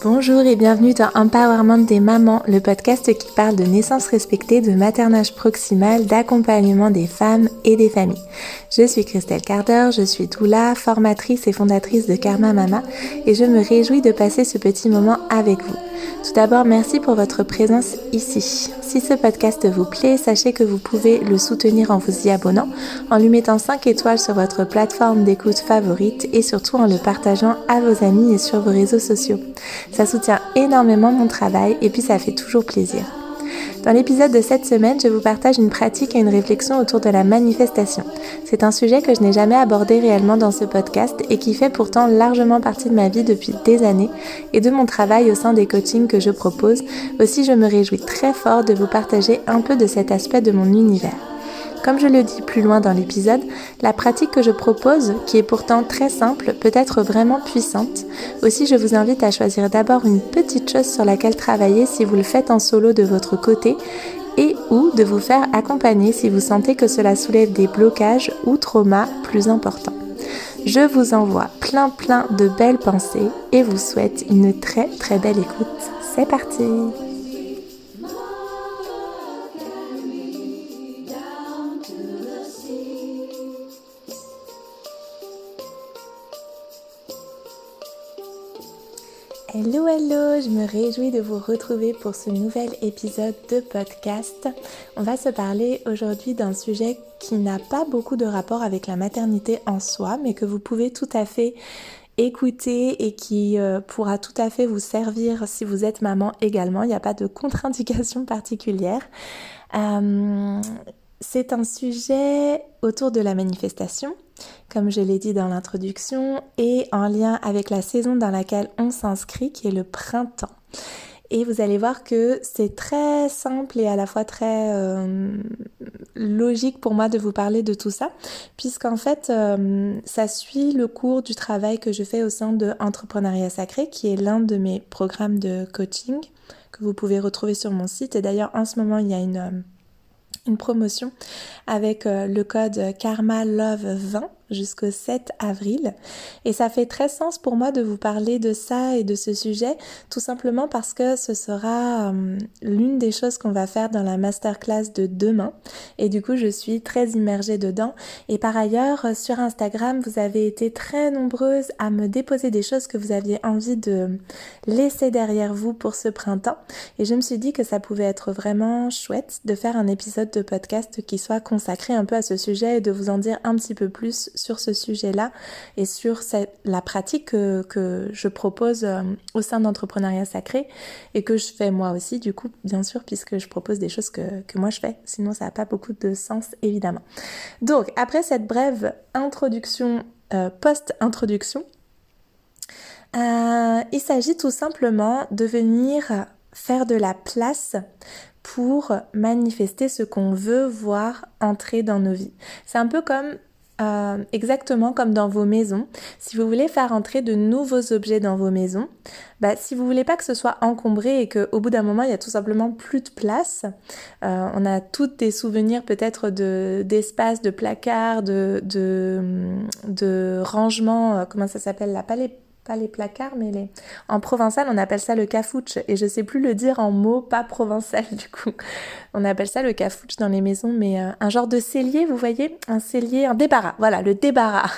Bonjour et bienvenue dans Empowerment des mamans, le podcast qui parle de naissance respectée, de maternage proximal, d'accompagnement des femmes et des familles. Je suis Christelle Carder, je suis doula, formatrice et fondatrice de Karma Mama et je me réjouis de passer ce petit moment avec vous. Tout d'abord, merci pour votre présence ici. Si ce podcast vous plaît, sachez que vous pouvez le soutenir en vous y abonnant, en lui mettant 5 étoiles sur votre plateforme d'écoute favorite et surtout en le partageant à vos amis et sur vos réseaux sociaux. Ça soutient énormément mon travail et puis ça fait toujours plaisir. Dans l'épisode de cette semaine, je vous partage une pratique et une réflexion autour de la manifestation. C'est un sujet que je n'ai jamais abordé réellement dans ce podcast et qui fait pourtant largement partie de ma vie depuis des années et de mon travail au sein des coachings que je propose. Aussi, je me réjouis très fort de vous partager un peu de cet aspect de mon univers. Comme je le dis plus loin dans l'épisode, la pratique que je propose, qui est pourtant très simple, peut être vraiment puissante. Aussi, je vous invite à choisir d'abord une petite chose sur laquelle travailler si vous le faites en solo de votre côté et ou de vous faire accompagner si vous sentez que cela soulève des blocages ou traumas plus importants. Je vous envoie plein plein de belles pensées et vous souhaite une très très belle écoute. C'est parti Hello hello, je me réjouis de vous retrouver pour ce nouvel épisode de podcast. On va se parler aujourd'hui d'un sujet qui n'a pas beaucoup de rapport avec la maternité en soi, mais que vous pouvez tout à fait écouter et qui euh, pourra tout à fait vous servir si vous êtes maman également. Il n'y a pas de contre-indication particulière. Euh, c'est un sujet autour de la manifestation, comme je l'ai dit dans l'introduction, et en lien avec la saison dans laquelle on s'inscrit, qui est le printemps. Et vous allez voir que c'est très simple et à la fois très euh, logique pour moi de vous parler de tout ça, puisqu'en fait, euh, ça suit le cours du travail que je fais au sein de Entrepreneuriat Sacré, qui est l'un de mes programmes de coaching que vous pouvez retrouver sur mon site. Et d'ailleurs, en ce moment, il y a une une promotion avec euh, le code Karma Love 20 jusqu'au 7 avril. Et ça fait très sens pour moi de vous parler de ça et de ce sujet, tout simplement parce que ce sera euh, l'une des choses qu'on va faire dans la masterclass de demain. Et du coup, je suis très immergée dedans. Et par ailleurs, euh, sur Instagram, vous avez été très nombreuses à me déposer des choses que vous aviez envie de laisser derrière vous pour ce printemps. Et je me suis dit que ça pouvait être vraiment chouette de faire un épisode de podcast qui soit consacré un peu à ce sujet et de vous en dire un petit peu plus sur ce sujet-là et sur la pratique que, je propose euh, au sein d'entrepreneuriat sacré et que je fais moi aussi, du coup, bien sûr, puisque je propose des choses que, moi je fais. Sinon, ça n'a pas beaucoup de sens, évidemment. Donc, après cette brève introduction, euh, post-introduction, euh, il s'agit tout simplement de venir faire de la place pour manifester ce qu'on veut voir entrer dans nos vies. C'est un peu comme euh, exactement comme dans vos maisons. Si vous voulez faire entrer de nouveaux objets dans vos maisons, bah, si vous voulez pas que ce soit encombré et qu'au bout d'un moment il y a tout simplement plus de place, euh, on a toutes des souvenirs peut-être de d'espace, de placards, de de, rangement, euh, comment ça s'appelle pas les pas les placards, mais les... En provençal, on appelle ça le cafouche. Et je sais plus le dire en mots pas provençal, du coup. On appelle ça le cafouche dans les maisons, mais euh, un genre de cellier, vous voyez? Un cellier, un débarras. Voilà, le débarras.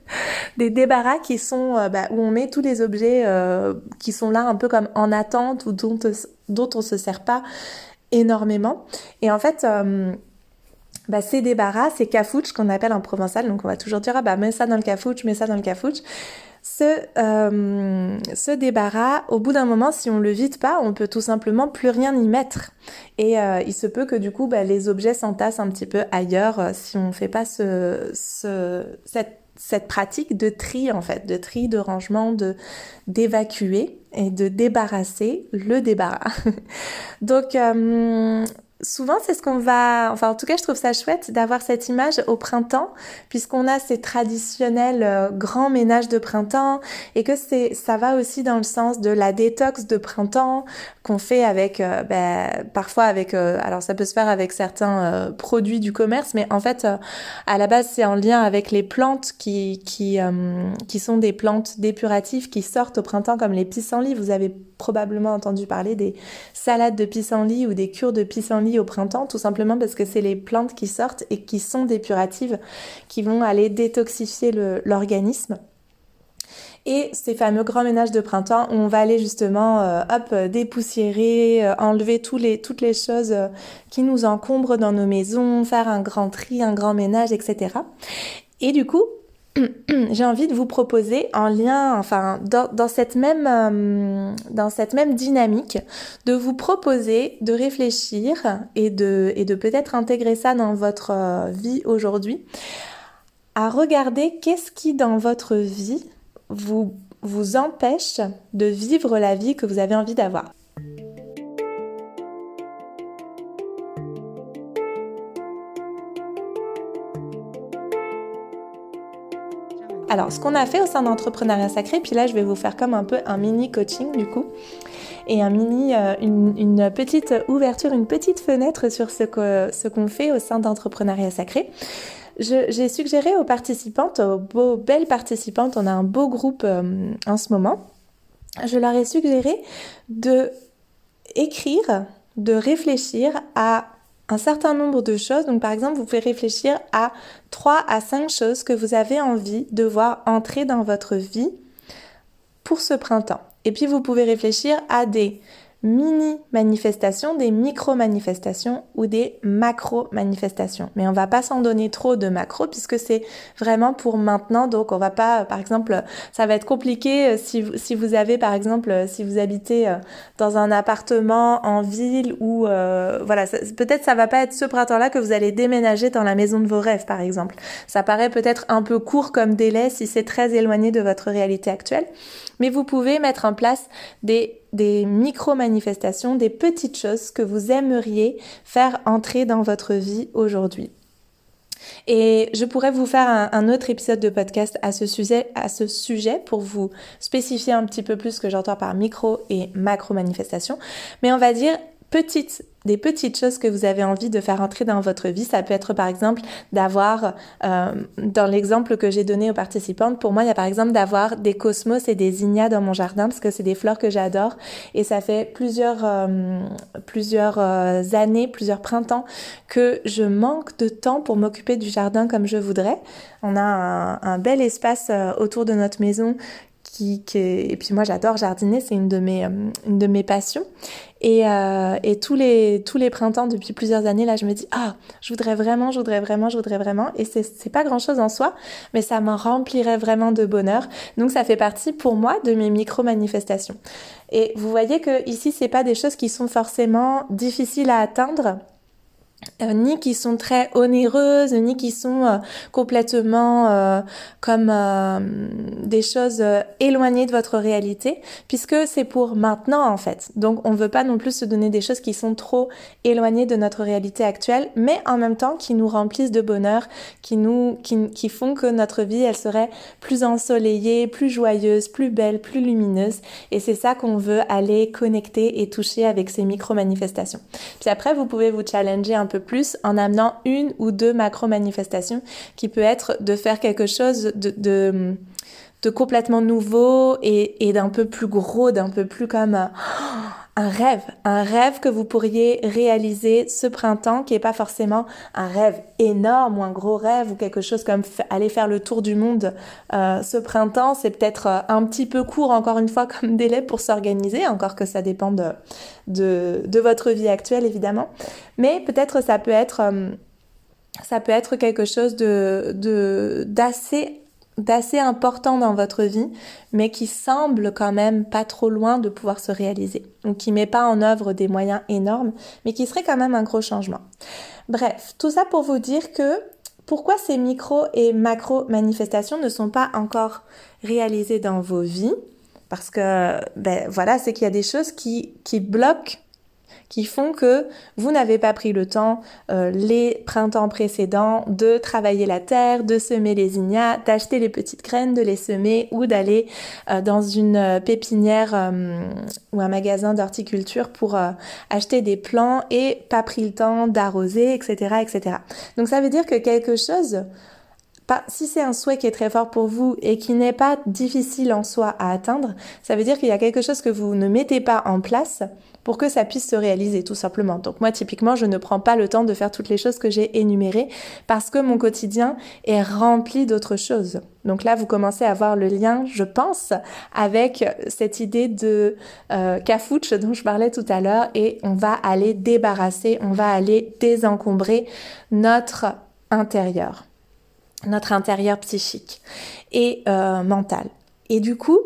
Des débarras qui sont... Euh, bah, où on met tous les objets euh, qui sont là un peu comme en attente ou dont, dont on se sert pas énormément. Et en fait... bah, ces débarras, ces cafouches qu'on appelle en provençal, donc on va toujours dire ah bah mets ça dans le cafouche, mets ça dans le cafouche ce, euh, débarras, au bout d'un moment, si on le vide pas, on peut tout simplement plus rien y mettre. Et euh, il se peut que du coup, bah, les objets s'entassent un petit peu ailleurs euh, si on fait pas ce, ce, cette, pratique de tri en fait, de tri, de rangement, d'évacuer et de débarrasser le débarras. Donc souvent c'est ce qu'on va, enfin en tout cas je trouve ça chouette d'avoir cette image au printemps puisqu'on a ces traditionnels euh, grands ménages de printemps et que c'est ça va aussi dans le sens de la détox de printemps qu'on fait avec euh, ben, parfois avec euh, alors ça peut se faire avec certains produits du commerce mais en fait à la base c'est en lien avec les plantes qui qui qui sont des plantes dépuratives qui sortent au printemps comme les pissenlits. Vous avez probablement entendu parler des salades de pissenlit ou des cures de au printemps, tout simplement parce que c'est les plantes qui sortent et qui sont dépuratives, qui vont aller détoxifier l'organisme. Et ces fameux grands ménages de printemps on va aller justement, euh, hop, dépoussiérer, euh, enlever les, toutes les choses euh, qui nous encombrent dans nos maisons, faire un grand tri, un grand ménage, etc. Et du coup, j'ai envie de vous proposer en lien, enfin, dans, cette même, euh, dans cette même dynamique, de vous proposer de réfléchir et de, peut-être intégrer ça dans votre euh, vie aujourd'hui, à regarder qu'est-ce qui dans votre vie vous empêche de vivre la vie que vous avez envie d'avoir. Alors, ce qu'on a fait au sein d'entrepreneuriat sacré, puis là, je vais vous faire comme un peu un mini coaching du coup, et un mini, euh, une, petite ouverture, une petite fenêtre sur ce qu'on fait au sein d'entrepreneuriat sacré. J'ai suggéré aux participantes, aux belles participantes, on a un beau groupe euh, en ce moment, je leur ai suggéré de écrire, de réfléchir à un certain nombre de choses. Donc par exemple, vous pouvez réfléchir à 3 à 5 choses que vous avez envie de voir entrer dans votre vie pour ce printemps. Et puis vous pouvez réfléchir à des mini-manifestations, des micro-manifestations ou des macro-manifestations. Mais on va pas s'en donner trop de macro puisque c'est vraiment pour maintenant. Donc on va pas, par exemple, ça va être compliqué euh, si vous, si vous avez, par exemple, euh, si vous habitez euh, dans un appartement en ville ou voilà, peut-être ça va pas être ce printemps-là que vous allez déménager dans la maison de vos rêves, par exemple. Ça paraît peut-être un peu court comme délai si c'est très éloigné de votre réalité actuelle mais vous pouvez mettre en place des, des micro-manifestations, des petites choses que vous aimeriez faire entrer dans votre vie aujourd'hui. Et je pourrais vous faire un, autre épisode de podcast à ce sujet, à ce sujet pour vous spécifier un petit peu plus ce que j'entends par micro et macro manifestation. Mais on va dire petites des petites choses que vous avez envie de faire entrer dans votre vie. Ça peut être par exemple d'avoir, euh, dans l'exemple que j'ai donné aux participantes, pour moi il y a par exemple d'avoir des cosmos et des zinnias dans mon jardin parce que c'est des fleurs que j'adore et ça fait plusieurs, euh, euh, années, plusieurs printemps que je manque de temps pour m'occuper du jardin comme je voudrais. On a un bel espace autour de notre maison et puis moi j'adore jardiner, c'est une de mes euh, une de mes passions. Et, euh, et tous les tous les printemps depuis plusieurs années là, je me dis ah je voudrais vraiment, je voudrais vraiment, je voudrais vraiment. Et c'est c'est pas grand chose en soi, mais ça m'en remplirait vraiment de bonheur. Donc ça fait partie pour moi de mes micro manifestations. Et vous voyez que ici c'est pas des choses qui sont forcément difficiles à atteindre euh, ni qui sont très onéreuses, ni qui sont euh, complètement euh, comme des choses éloignées de votre réalité, puisque c'est pour maintenant en fait. Donc on ne veut pas non plus se donner des choses qui sont trop éloignées de notre réalité actuelle, mais en même temps qui nous remplissent de bonheur, qui nous, qui, qui font que notre vie elle serait plus ensoleillée, plus joyeuse, plus belle, plus lumineuse. Et c'est ça qu'on veut aller connecter et toucher avec ces micro manifestations. Puis après vous pouvez vous challenger un peu plus en amenant une ou deux macro-manifestations qui peut être de faire quelque chose de, complètement nouveau et, d'un peu plus gros, d'un peu plus comme euh, un rêve, un rêve que vous pourriez réaliser ce printemps qui est pas forcément un rêve énorme ou un gros rêve ou quelque chose comme aller faire le tour du monde euh, ce printemps, c'est peut-être euh, un petit peu court encore une fois comme délai pour s'organiser, encore que ça dépend de, de, votre vie actuelle évidemment, mais peut-être ça peut être euh, ça peut être quelque chose de d'assez d'assez important dans votre vie, mais qui semble quand même pas trop loin de pouvoir se réaliser. Donc qui met pas en œuvre des moyens énormes, mais qui serait quand même un gros changement. Bref, tout ça pour vous dire que pourquoi ces micro et macro manifestations ne sont pas encore réalisées dans vos vies Parce que, ben voilà, c'est qu'il y a des choses qui, qui bloquent qui font que vous n'avez pas pris le temps euh, les printemps précédents de travailler la terre, de semer les ignas, d'acheter les petites graines, de les semer ou d'aller euh, dans une euh, pépinière ou un magasin d'horticulture pour acheter des plants et pas pris le temps d'arroser, etc., etc. Donc ça veut dire que quelque chose si c'est un souhait qui est très fort pour vous et qui n'est pas difficile en soi à atteindre, ça veut dire qu'il y a quelque chose que vous ne mettez pas en place pour que ça puisse se réaliser tout simplement. Donc moi typiquement je ne prends pas le temps de faire toutes les choses que j'ai énumérées parce que mon quotidien est rempli d'autres choses. Donc là vous commencez à voir le lien, je pense, avec cette idée de euh, cafouche dont je parlais tout à l'heure et on va aller débarrasser, on va aller désencombrer notre intérieur, notre intérieur psychique et euh, mental. Et du coup,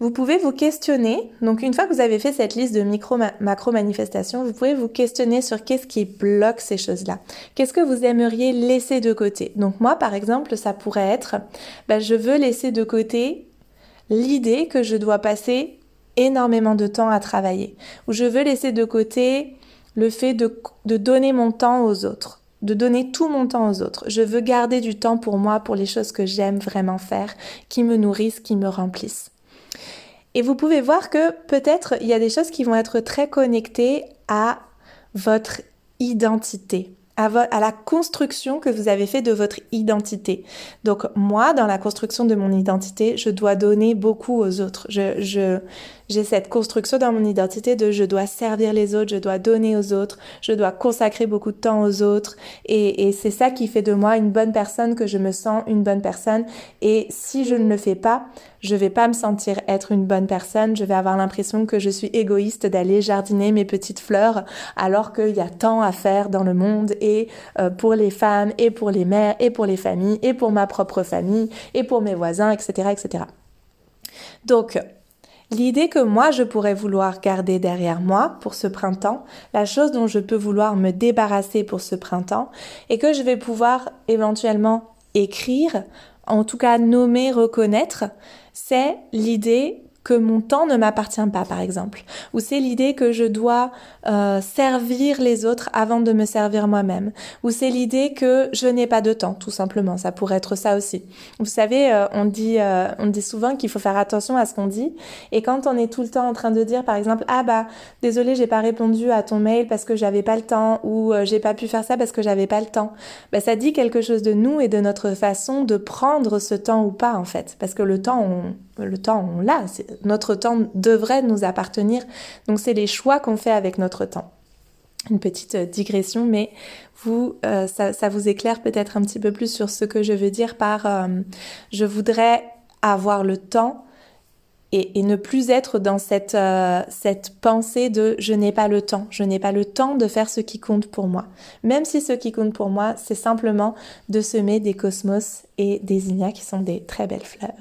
vous pouvez vous questionner. Donc une fois que vous avez fait cette liste de micro-macro manifestations, vous pouvez vous questionner sur qu'est-ce qui bloque ces choses-là. Qu'est-ce que vous aimeriez laisser de côté? Donc moi, par exemple, ça pourrait être, ben, je veux laisser de côté l'idée que je dois passer énormément de temps à travailler. Ou je veux laisser de côté le fait de donner mon temps aux autres de donner tout mon temps aux autres. Je veux garder du temps pour moi, pour les choses que j'aime vraiment faire, qui me nourrissent, qui me remplissent. Et vous pouvez voir que peut-être il y a des choses qui vont être très connectées à votre identité à, la construction que vous avez fait de votre identité. Donc moi, dans la construction de mon identité, je dois donner beaucoup aux autres. Je, j'ai cette construction dans mon identité de je dois servir les autres, je dois donner aux autres, je dois consacrer beaucoup de temps aux autres. Et c'est ça qui fait de moi une bonne personne, que je me sens une bonne personne. Et si je ne le fais pas, je vais pas me sentir être une bonne personne. Je vais avoir l'impression que je suis égoïste d'aller jardiner mes petites fleurs alors qu'il y a tant à faire dans le monde et euh, pour les femmes et pour les mères et pour les familles et pour ma propre famille et pour mes voisins, etc., etc. Donc, L'idée que moi je pourrais vouloir garder derrière moi pour ce printemps, la chose dont je peux vouloir me débarrasser pour ce printemps, et que je vais pouvoir éventuellement écrire, en tout cas nommer, reconnaître, c'est l'idée que mon temps ne m'appartient pas, par exemple. Ou c'est l'idée que je dois euh, servir les autres avant de me servir moi-même. Ou c'est l'idée que je n'ai pas de temps, tout simplement. Ça pourrait être ça aussi. Vous savez, euh, on dit, euh, on dit souvent qu'il faut faire attention à ce qu'on dit. Et quand on est tout le temps en train de dire, par exemple, ah bah désolé, j'ai pas répondu à ton mail parce que j'avais pas le temps, ou j'ai pas pu faire ça parce que j'avais pas le temps. Bah, ça dit quelque chose de nous et de notre façon de prendre ce temps ou pas en fait, parce que le temps, on, le temps, on l'a. Notre temps devrait nous appartenir. Donc, c'est les choix qu'on fait avec notre temps. Une petite euh, digression, mais vous, euh, ça, vous éclaire peut-être un petit peu plus sur ce que je veux dire par euh, je voudrais avoir le temps et, ne plus être dans cette, cette pensée de je n'ai pas le temps, je n'ai pas le temps de faire ce qui compte pour moi. Même si ce qui compte pour moi, c'est simplement de semer des cosmos et des ignas qui sont des très belles fleurs.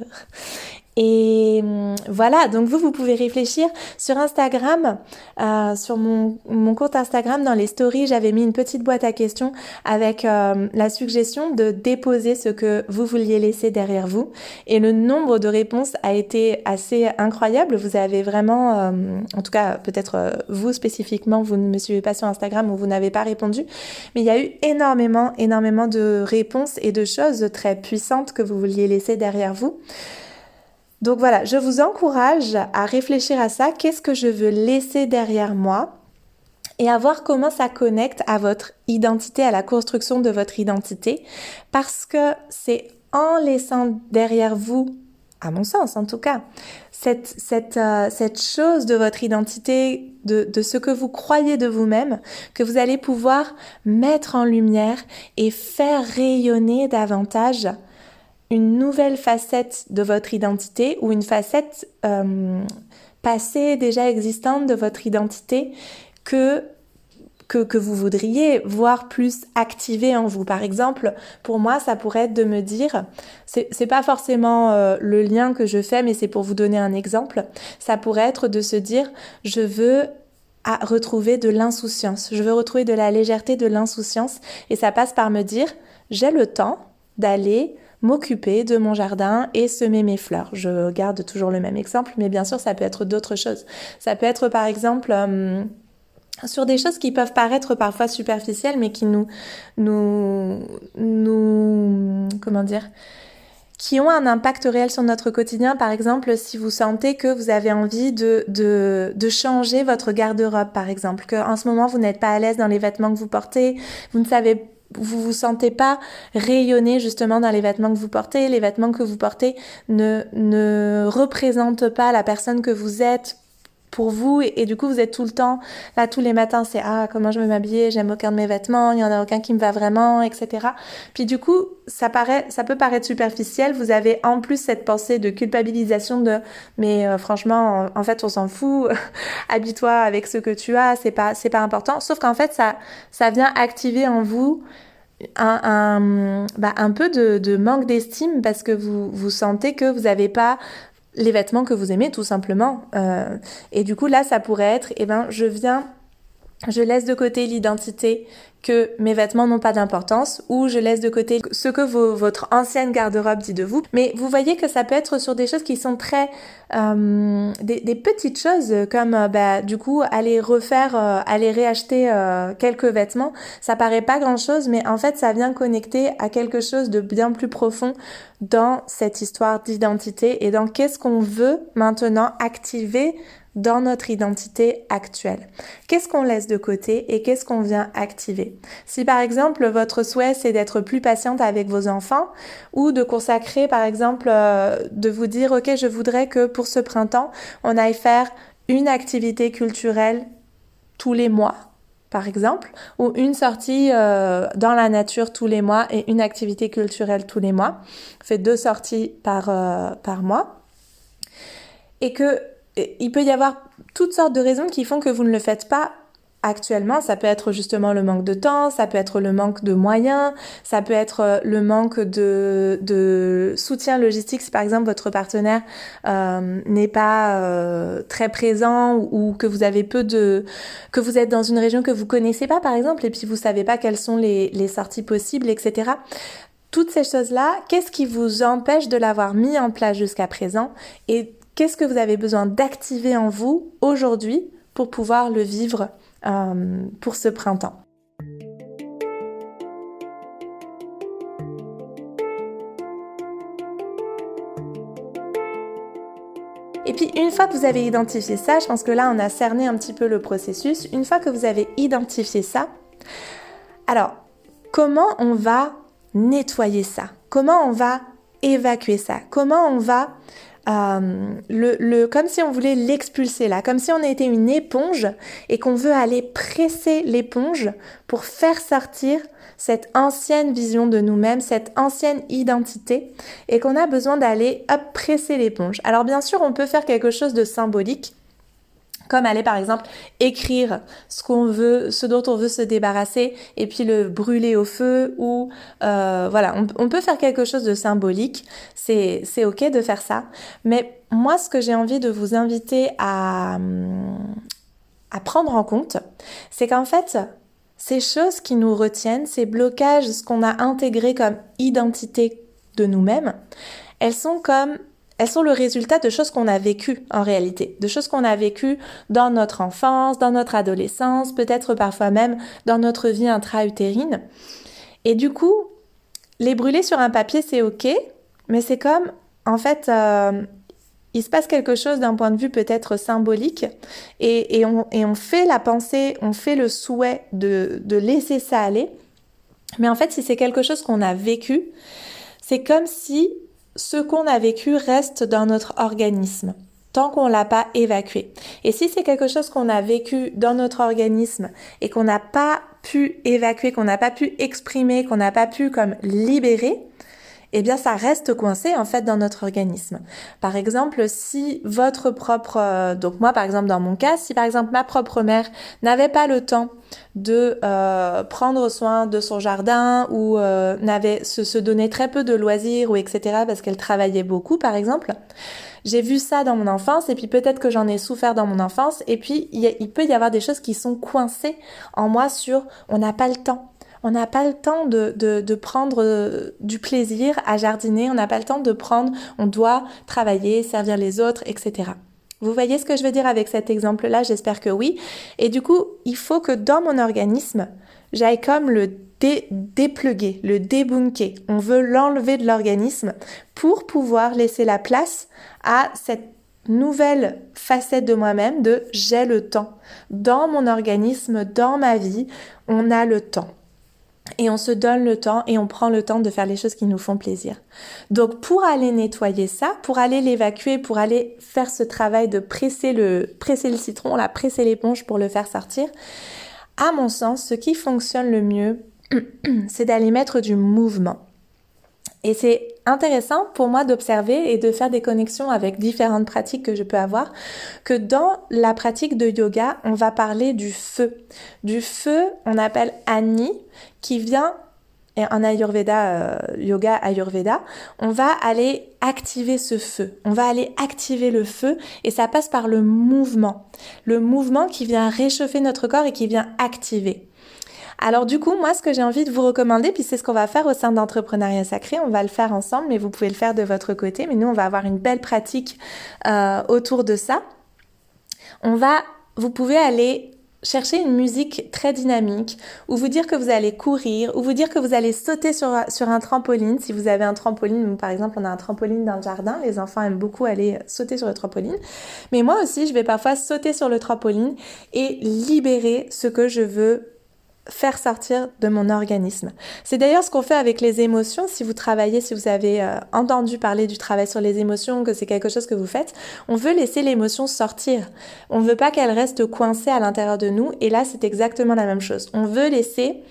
Et hum, voilà, donc vous, vous pouvez réfléchir sur Instagram, euh, sur mon, mon, compte Instagram, dans les stories, j'avais mis une petite boîte à questions avec euh, la suggestion de déposer ce que vous vouliez laisser derrière vous. Et le nombre de réponses a été assez incroyable. Vous avez vraiment, euh, en tout cas peut-être vous spécifiquement, vous ne me suivez pas sur Instagram ou vous n'avez pas répondu, mais il y a eu énormément, énormément de réponses et de choses très puissantes que vous vouliez laisser derrière vous. Donc voilà, je vous encourage à réfléchir à ça. Qu'est-ce que je veux laisser derrière moi et à voir comment ça connecte à votre identité, à la construction de votre identité. Parce que c'est en laissant derrière vous, à mon sens en tout cas, cette, euh, chose de votre identité, de, de ce que vous croyez de vous-même, que vous allez pouvoir mettre en lumière et faire rayonner davantage une nouvelle facette de votre identité ou une facette euh, passée déjà existante de votre identité que, que, vous voudriez voir plus activée en vous. Par exemple, pour moi, ça pourrait être de me dire, c'est pas forcément euh, le lien que je fais, mais c'est pour vous donner un exemple, ça pourrait être de se dire, je veux retrouver de l'insouciance. Je veux retrouver de la légèreté, de l'insouciance. Et ça passe par me dire, j'ai le temps d'aller m'occuper de mon jardin et semer mes fleurs. Je garde toujours le même exemple, mais bien sûr, ça peut être d'autres choses. Ça peut être par exemple... Euh, sur des choses qui peuvent paraître parfois superficielles, mais qui nous, nous, nous, comment dire, qui ont un impact réel sur notre quotidien. Par exemple, si vous sentez que vous avez envie de, de, de changer votre garde-robe, par exemple, que en ce moment vous n'êtes pas à l'aise dans les vêtements que vous portez, vous ne savez vous vous sentez pas rayonner justement dans les vêtements que vous portez, les vêtements que vous portez ne, ne représentent pas la personne que vous êtes pour vous et, du coup vous êtes tout le temps là tous les matins c'est ah comment je vais m'habiller j'aime aucun de mes vêtements il y en a aucun qui me va vraiment etc puis du coup ça paraît ça peut paraître superficiel vous avez en plus cette pensée de culpabilisation de mais euh, franchement en, fait on s'en fout habille-toi avec ce que tu as c'est pas c'est pas important. Sauf qu'en fait ça ça vient activer en vous un, un, bah, peu de, de manque d'estime parce que vous, vous sentez que vous n'avez pas les vêtements que vous aimez tout simplement. Euh, et du coup là, ça pourrait être, eh ben, je viens, je laisse de côté l'identité que mes vêtements n'ont pas d'importance ou je laisse de côté ce que votre ancienne garde-robe dit de vous. Mais vous voyez que ça peut être sur des choses qui sont très... Euh, des, petites choses comme euh, bah, du coup aller refaire, euh, aller réacheter quelques vêtements. Ça paraît pas grand-chose mais en fait ça vient connecter à quelque chose de bien plus profond dans cette histoire d'identité et dans qu'est-ce qu'on veut maintenant activer dans notre identité actuelle. Qu'est-ce qu'on laisse de côté et qu'est-ce qu'on vient activer? Si par exemple votre souhait c'est d'être plus patiente avec vos enfants ou de consacrer par exemple euh, de vous dire ok je voudrais que pour ce printemps on aille faire une activité culturelle tous les mois par exemple, ou une sortie euh, dans la nature tous les mois et une activité culturelle tous les mois. Fait deux sorties par, euh, par mois. Et que il peut y avoir toutes sortes de raisons qui font que vous ne le faites pas actuellement. Ça peut être justement le manque de temps, ça peut être le manque de moyens, ça peut être euh, le manque de, soutien logistique si par exemple votre partenaire euh, n'est pas euh, très présent ou, que vous avez peu de que vous êtes dans une région que vous connaissez pas par exemple et puis vous savez pas quelles sont les, sorties possibles etc toutes ces choses-là, qu'est-ce qui vous empêche de l'avoir mis en place jusqu'à présent? Qu'est-ce que vous avez besoin d'activer en vous aujourd'hui pour pouvoir le vivre euh, pour ce printemps? Et puis une fois que vous avez identifié ça, je pense que là on a cerné un petit peu le processus, une fois que vous avez identifié ça, alors comment on va nettoyer ça? Comment on va évacuer ça? Comment on va euh, le, le, comme si on voulait l'expulser là, comme si on était une éponge et qu'on veut aller presser l'éponge pour faire sortir cette ancienne vision de nous-mêmes, cette ancienne identité et qu'on a besoin d'aller presser l'éponge. Alors bien sûr, on peut faire quelque chose de symbolique comme aller par exemple écrire ce qu'on veut, ce dont on veut se débarrasser et puis le brûler au feu ou euh, voilà, on, peut faire quelque chose de symbolique, c'est c'est ok de faire ça. Mais moi, ce que j'ai envie de vous inviter à à prendre en compte, c'est qu'en fait ces choses qui nous retiennent, ces blocages, ce qu'on a intégré comme identité de nous-mêmes, elles sont comme elles sont le résultat de choses qu'on a vécues en réalité, de choses qu'on a vécues dans notre enfance, dans notre adolescence, peut-être parfois même dans notre vie intra-utérine. Et du coup, les brûler sur un papier, c'est ok, mais c'est comme, en fait, euh, il se passe quelque chose d'un point de vue peut-être symbolique et, on, fait la pensée, on fait le souhait de laisser ça aller. Mais en fait, si c'est quelque chose qu'on a vécu, c'est comme si ce qu'on a vécu reste dans notre organisme tant qu'on l'a pas évacué. Et si c'est quelque chose qu'on a vécu dans notre organisme et qu'on n'a pas pu évacuer, qu'on n'a pas pu exprimer, qu'on n'a pas pu comme libérer, eh bien ça reste coincé en fait dans notre organisme. Par exemple, si votre propre euh, donc moi par exemple dans mon cas, si par exemple ma propre mère n'avait pas le temps de euh, prendre soin de son jardin ou euh, n'avait se, se très peu de loisirs ou etc parce qu'elle travaillait beaucoup par exemple, j'ai vu ça dans mon enfance et puis peut-être que j'en ai souffert dans mon enfance et puis il, il peut y avoir des choses qui sont coincées en moi sur on n'a pas le temps on n'a pas le temps de, prendre euh, du plaisir à jardiner, on n'a pas le temps de prendre, on doit travailler, servir les autres, etc. Vous voyez ce que je veux dire avec cet exemple-là? J'espère que oui. Et du coup, il faut que dans mon organisme, j'aille comme le dé dépluguer, le débunker. On veut l'enlever de l'organisme pour pouvoir laisser la place à cette nouvelle facette de moi-même de j'ai le temps. Dans mon organisme, dans ma vie, on a le temps. Et on se donne le temps et on prend le temps de faire les choses qui nous font plaisir. Donc pour aller nettoyer ça, pour aller l'évacuer, pour aller faire ce travail de presser le, presser le citron, la presser l'éponge pour le faire sortir, à mon sens, ce qui fonctionne le mieux, c'est d'aller mettre du mouvement. Et c'est intéressant pour moi d'observer et de faire des connexions avec différentes pratiques que je peux avoir, que dans la pratique de yoga, on va parler du feu. Du feu, on appelle Ani, qui vient et en Ayurveda, euh, yoga Ayurveda, on va aller activer ce feu. On va aller activer le feu et ça passe par le mouvement. Le mouvement qui vient réchauffer notre corps et qui vient activer. Alors du coup, moi, ce que j'ai envie de vous recommander, puis c'est ce qu'on va faire au sein d'entrepreneuriat sacré, on va le faire ensemble, mais vous pouvez le faire de votre côté, mais nous, on va avoir une belle pratique euh, autour de ça. On va, vous pouvez aller chercher une musique très dynamique, ou vous dire que vous allez courir, ou vous dire que vous allez sauter sur, sur un trampoline. Si vous avez un trampoline, par exemple, on a un trampoline dans le jardin, les enfants aiment beaucoup aller sauter sur le trampoline. Mais moi aussi, je vais parfois sauter sur le trampoline et libérer ce que je veux faire sortir de mon organisme. C'est d'ailleurs ce qu'on fait avec les émotions. Si vous travaillez, si vous avez euh, entendu parler du travail sur les émotions, que c'est quelque chose que vous faites, on veut laisser l'émotion sortir. On ne veut pas qu'elle reste coincée à l'intérieur de nous. Et là, c'est exactement la même chose. On veut laisser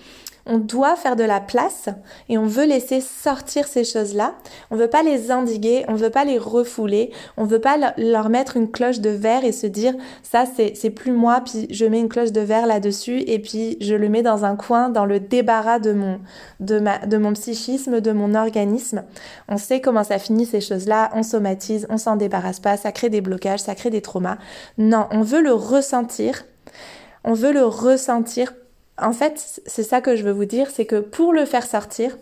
on doit faire de la place et on veut laisser sortir ces choses-là. On veut pas les indiguer, on veut pas les refouler, on veut pas leur mettre une cloche de verre et se dire ça c'est plus moi puis je mets une cloche de verre là-dessus et puis je le mets dans un coin dans le débarras de mon de mon psychisme, de mon organisme. On sait comment ça finit ces choses-là, on somatise, on s'en débarrasse pas, ça crée des blocages, ça crée des traumas. Non, on veut le ressentir. On veut le ressentir en fait, c'est ça que je veux vous dire, c'est que pour le faire sortir,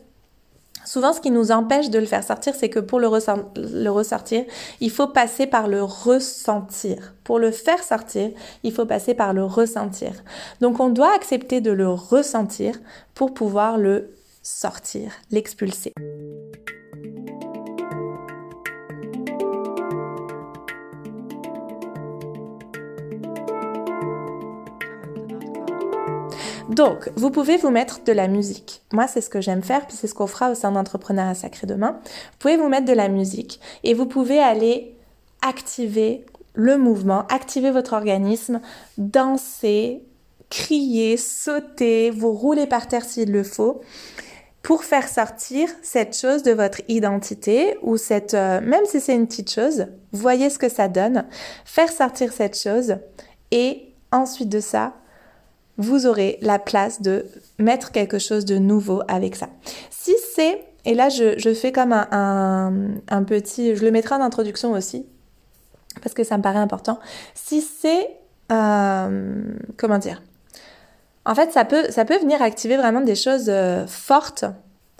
Souvent, ce qui nous empêche de le faire sortir, c'est que pour le, ressortir, il faut passer par le ressentir. Pour le faire sortir, il faut passer par le ressentir. Donc, on doit accepter de le ressentir pour pouvoir le sortir, l'expulser. Donc, vous pouvez vous mettre de la musique. Moi, c'est ce que j'aime faire, puis c'est ce qu'on fera au sein d'Entrepreneuriat Sacré demain. Vous pouvez vous mettre de la musique et vous pouvez aller activer le mouvement, activer votre organisme, danser, crier, sauter, vous rouler par terre s'il le faut pour faire sortir cette chose de votre identité ou cette, euh, même si c'est une petite chose, voyez ce que ça donne, faire sortir cette chose et ensuite de ça, vous aurez la place de mettre quelque chose de nouveau avec ça. Si c'est, et là je, fais comme un, un, petit, je le mettrai en introduction aussi, parce que ça me paraît important. Si c'est, euh, comment dire, en fait ça peut, ça peut venir activer vraiment des choses euh, fortes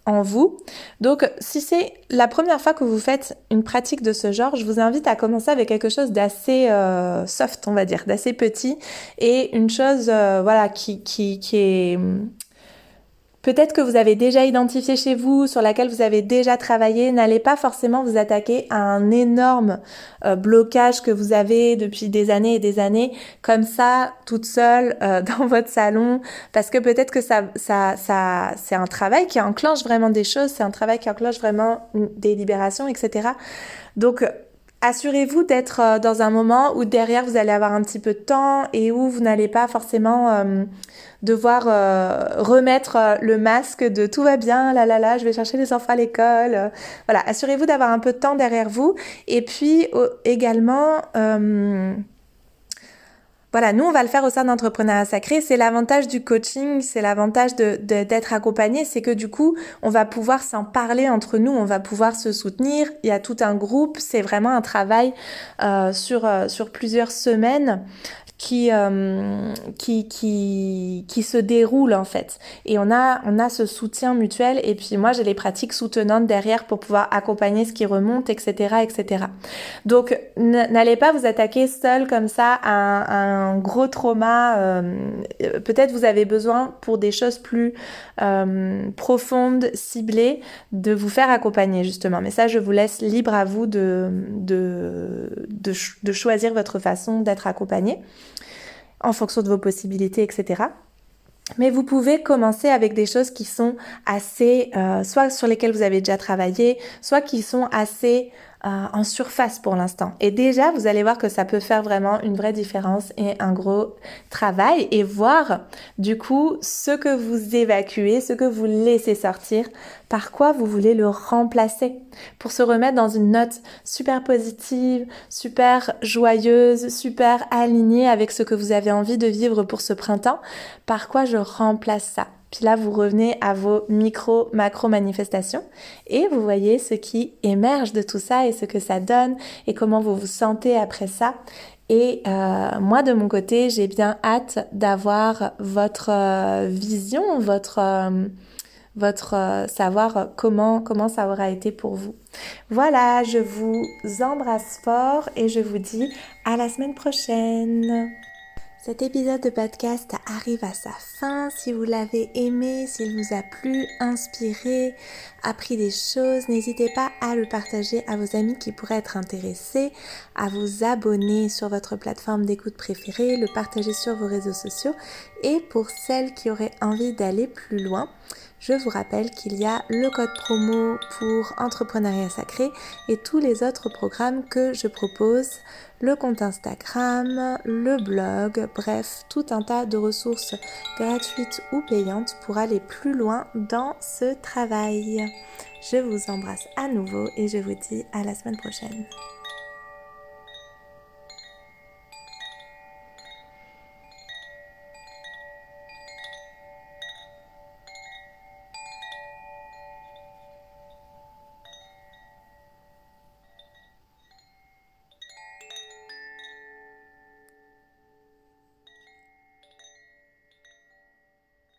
en vous. Donc, si c'est la première fois que vous faites une pratique de ce genre, je vous invite à commencer avec quelque chose d'assez euh, soft, on va dire, d'assez petit et une chose, euh, voilà, qui, qui, qui est peut-être que vous avez déjà identifié chez vous, sur laquelle vous avez déjà travaillé, n'allez pas forcément vous attaquer à un énorme euh, blocage que vous avez depuis des années et des années, comme ça, toute seule euh, dans votre salon, parce que peut-être que ça, ça, ça, c'est un travail qui enclenche vraiment des choses, c'est un travail qui enclenche vraiment des libérations, etc. Donc assurez-vous d'être euh, dans un moment où derrière vous allez avoir un petit peu de temps et où vous n'allez pas forcément devoir euh, remettre le masque de tout va bien, là là là, je vais chercher les enfants à l'école. voilà, assurez-vous d'avoir un peu de temps derrière vous et puis également voilà, nous, on va le faire au sein d'entrepreneuriat sacré. C'est l'avantage du coaching, c'est l'avantage de, d'être accompagné, c'est que du coup, on va pouvoir s'en parler entre nous, on va pouvoir se soutenir. Il y a tout un groupe, c'est vraiment un travail euh, euh, sur plusieurs semaines qui, euh, qui, qui, qui, se déroule en fait. Et on a, on a ce soutien mutuel et puis moi j'ai les pratiques soutenantes derrière pour pouvoir accompagner ce qui remonte, etc. etc. Donc n'allez pas vous attaquer seul comme ça à un, gros trauma. Euh, peut-être vous avez besoin pour des choses plus euh, profondes, ciblées, de vous faire accompagner justement. Mais ça je vous laisse libre à vous de, de, de choisir votre façon d'être accompagné en fonction de vos possibilités, etc. Mais vous pouvez commencer avec des choses qui sont assez, euh, soit sur lesquelles vous avez déjà travaillé, soit qui sont assez euh, en surface pour l'instant. Et déjà, vous allez voir que ça peut faire vraiment une vraie différence et un gros travail et voir du coup ce que vous évacuez, ce que vous laissez sortir, par quoi vous voulez le remplacer pour se remettre dans une note super positive, super joyeuse, super alignée avec ce que vous avez envie de vivre pour ce printemps. Par quoi je remplace ça? Puis là, vous revenez à vos micro, macro manifestations et vous voyez ce qui émerge de tout ça et ce que ça donne et comment vous vous sentez après ça. Et euh, moi, de mon côté, j'ai bien hâte d'avoir votre euh, vision, votre, euh, votre savoir comment, comment ça aura été pour vous. Voilà, je vous embrasse fort et je vous dis à la semaine prochaine. Cet épisode de podcast arrive à sa fin. Si vous l'avez aimé, s'il vous a plu, inspiré, appris des choses, n'hésitez pas à le partager à vos amis qui pourraient être intéressés, à vous abonner sur votre plateforme d'écoute préférée, le partager sur vos réseaux sociaux et pour celles qui auraient envie d'aller plus loin, je vous rappelle qu'il y a le code promo pour Entrepreneuriat Sacré et tous les autres programmes que je propose, le compte Instagram, le blog, bref, tout un tas de ressources gratuites ou payantes pour aller plus loin dans ce travail. Je vous embrasse à nouveau et je vous dis à la semaine prochaine.